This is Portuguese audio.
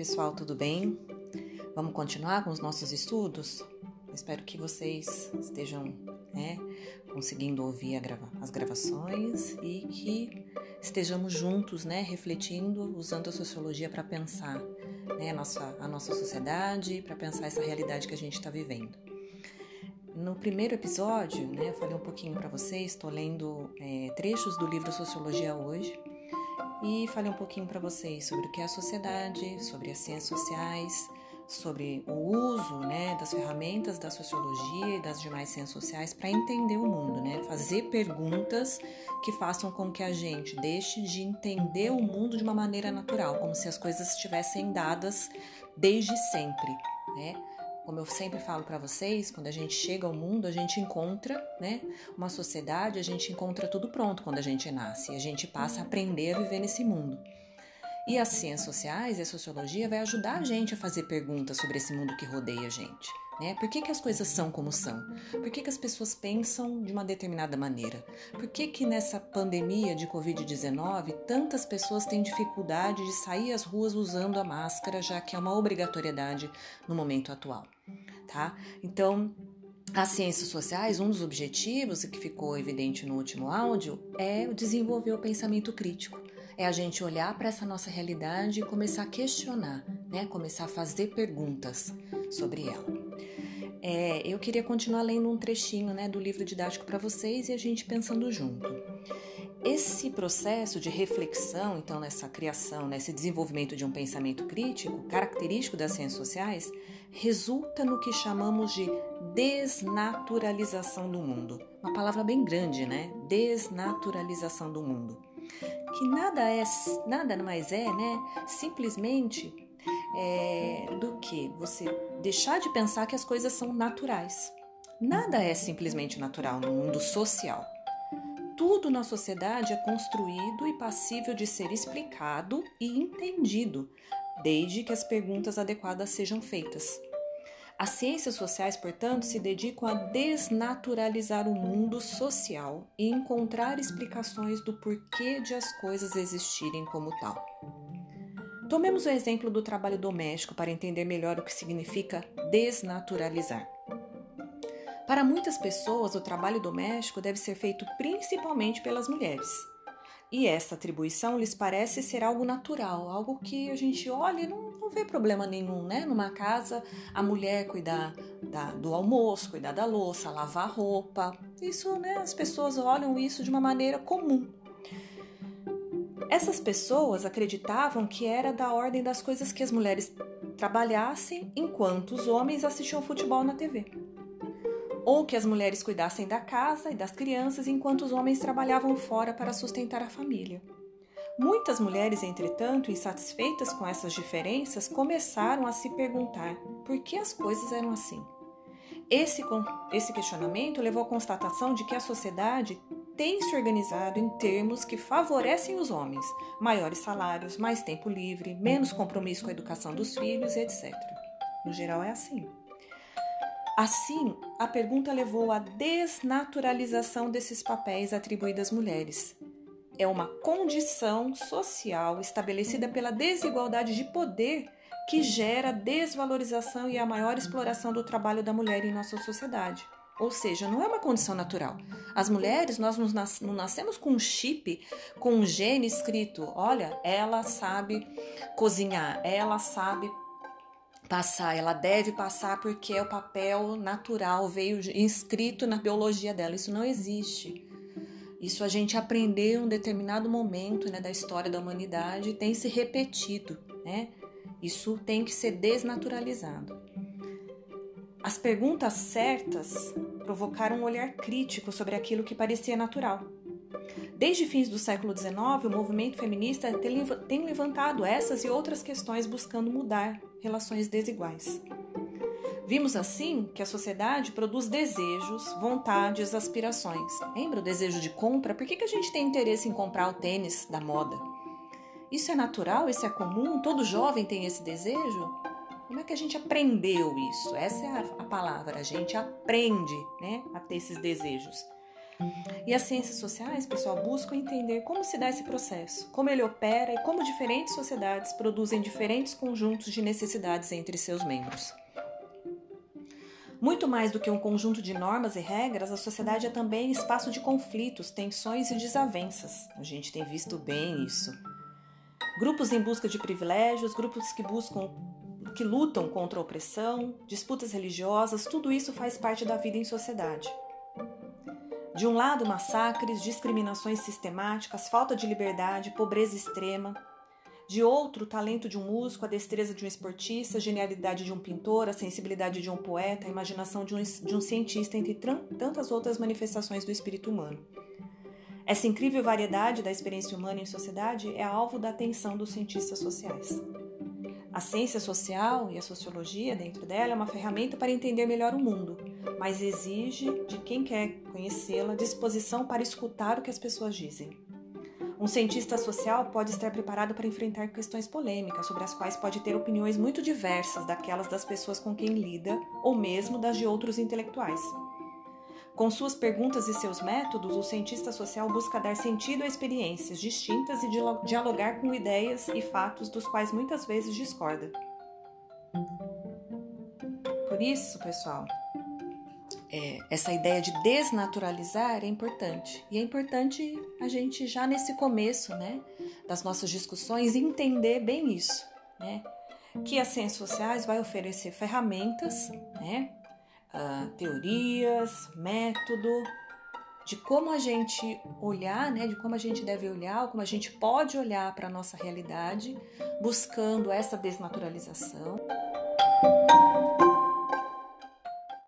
pessoal, tudo bem? Vamos continuar com os nossos estudos? Espero que vocês estejam né, conseguindo ouvir grava as gravações e que estejamos juntos, né, refletindo, usando a sociologia para pensar né, a, nossa, a nossa sociedade, para pensar essa realidade que a gente está vivendo. No primeiro episódio, né, eu falei um pouquinho para vocês, estou lendo é, trechos do livro Sociologia hoje e falei um pouquinho para vocês sobre o que é a sociedade, sobre as ciências sociais, sobre o uso né, das ferramentas da sociologia e das demais ciências sociais para entender o mundo, né? fazer perguntas que façam com que a gente deixe de entender o mundo de uma maneira natural, como se as coisas estivessem dadas desde sempre. Né? Como eu sempre falo para vocês, quando a gente chega ao mundo, a gente encontra né, uma sociedade, a gente encontra tudo pronto quando a gente nasce, a gente passa a aprender a viver nesse mundo. E as ciências sociais e a sociologia vai ajudar a gente a fazer perguntas sobre esse mundo que rodeia a gente. Né? Por que, que as coisas são como são? Por que, que as pessoas pensam de uma determinada maneira? Por que, que nessa pandemia de Covid-19 tantas pessoas têm dificuldade de sair às ruas usando a máscara, já que é uma obrigatoriedade no momento atual? Tá? Então, as ciências sociais, um dos objetivos que ficou evidente no último áudio é desenvolver o pensamento crítico é a gente olhar para essa nossa realidade e começar a questionar, né? Começar a fazer perguntas sobre ela. É, eu queria continuar lendo um trechinho né, do livro didático para vocês e a gente pensando junto. Esse processo de reflexão, então, nessa criação, nesse desenvolvimento de um pensamento crítico, característico das ciências sociais, resulta no que chamamos de desnaturalização do mundo. Uma palavra bem grande, né? Desnaturalização do mundo que nada é nada mais é, né? Simplesmente é, do que você deixar de pensar que as coisas são naturais. Nada é simplesmente natural no mundo social. Tudo na sociedade é construído e passível de ser explicado e entendido, desde que as perguntas adequadas sejam feitas. As ciências sociais, portanto, se dedicam a desnaturalizar o mundo social e encontrar explicações do porquê de as coisas existirem como tal. Tomemos o exemplo do trabalho doméstico para entender melhor o que significa desnaturalizar. Para muitas pessoas, o trabalho doméstico deve ser feito principalmente pelas mulheres. E essa atribuição lhes parece ser algo natural, algo que a gente olha e não, não vê problema nenhum, né? Numa casa, a mulher cuidar da, do almoço, cuidar da louça, lavar roupa. Isso, né? As pessoas olham isso de uma maneira comum. Essas pessoas acreditavam que era da ordem das coisas que as mulheres trabalhassem enquanto os homens assistiam futebol na TV ou que as mulheres cuidassem da casa e das crianças enquanto os homens trabalhavam fora para sustentar a família. Muitas mulheres, entretanto, insatisfeitas com essas diferenças, começaram a se perguntar por que as coisas eram assim. Esse, esse questionamento levou à constatação de que a sociedade tem se organizado em termos que favorecem os homens: maiores salários, mais tempo livre, menos compromisso com a educação dos filhos, etc. No geral, é assim. Assim, a pergunta levou à desnaturalização desses papéis atribuídos às mulheres. É uma condição social estabelecida pela desigualdade de poder que gera desvalorização e a maior exploração do trabalho da mulher em nossa sociedade. Ou seja, não é uma condição natural. As mulheres, nós não nascemos com um chip, com um gene escrito: olha, ela sabe cozinhar, ela sabe passar, ela deve passar porque é o papel natural, veio inscrito na biologia dela. Isso não existe. Isso a gente aprendeu em um determinado momento né, da história da humanidade e tem se repetido. Né? Isso tem que ser desnaturalizado. As perguntas certas provocaram um olhar crítico sobre aquilo que parecia natural. Desde fins do século XIX, o movimento feminista tem levantado essas e outras questões buscando mudar relações desiguais. Vimos assim que a sociedade produz desejos, vontades, aspirações. Lembra o desejo de compra? Por que, que a gente tem interesse em comprar o tênis da moda? Isso é natural? Isso é comum? Todo jovem tem esse desejo? Como é que a gente aprendeu isso? Essa é a, palavra. A gente aprende né, a ter esses desejos. E as ciências sociais, pessoal, buscam entender como se dá esse processo, como ele opera e como diferentes sociedades produzem diferentes conjuntos de necessidades entre seus membros. Muito mais do que um conjunto de normas e regras, a sociedade é também espaço de conflitos, tensões e desavenças. A gente tem visto bem isso. Grupos em busca de privilégios, grupos que buscam que lutam contra a opressão, disputas religiosas, tudo isso faz parte da vida em sociedade. De um lado, massacres, discriminações sistemáticas, falta de liberdade, pobreza extrema, de outro, o talento de um músico, a destreza de um esportista, a genialidade de um pintor, a sensibilidade de um poeta, a imaginação de um, de um cientista, entre tantas outras manifestações do espírito humano. Essa incrível variedade da experiência humana em sociedade é alvo da atenção dos cientistas sociais. A ciência social e a sociologia dentro dela é uma ferramenta para entender melhor o mundo, mas exige de quem quer conhecê-la disposição para escutar o que as pessoas dizem. Um cientista social pode estar preparado para enfrentar questões polêmicas, sobre as quais pode ter opiniões muito diversas daquelas das pessoas com quem lida ou mesmo das de outros intelectuais. Com suas perguntas e seus métodos, o cientista social busca dar sentido a experiências distintas e dialogar com ideias e fatos dos quais muitas vezes discorda. Por isso, pessoal, é, essa ideia de desnaturalizar é importante. E é importante a gente, já nesse começo né, das nossas discussões, entender bem isso. Né? Que as ciências sociais vai oferecer ferramentas, né, uh, teorias, método, de como a gente olhar, né, de como a gente deve olhar, como a gente pode olhar para a nossa realidade, buscando essa desnaturalização.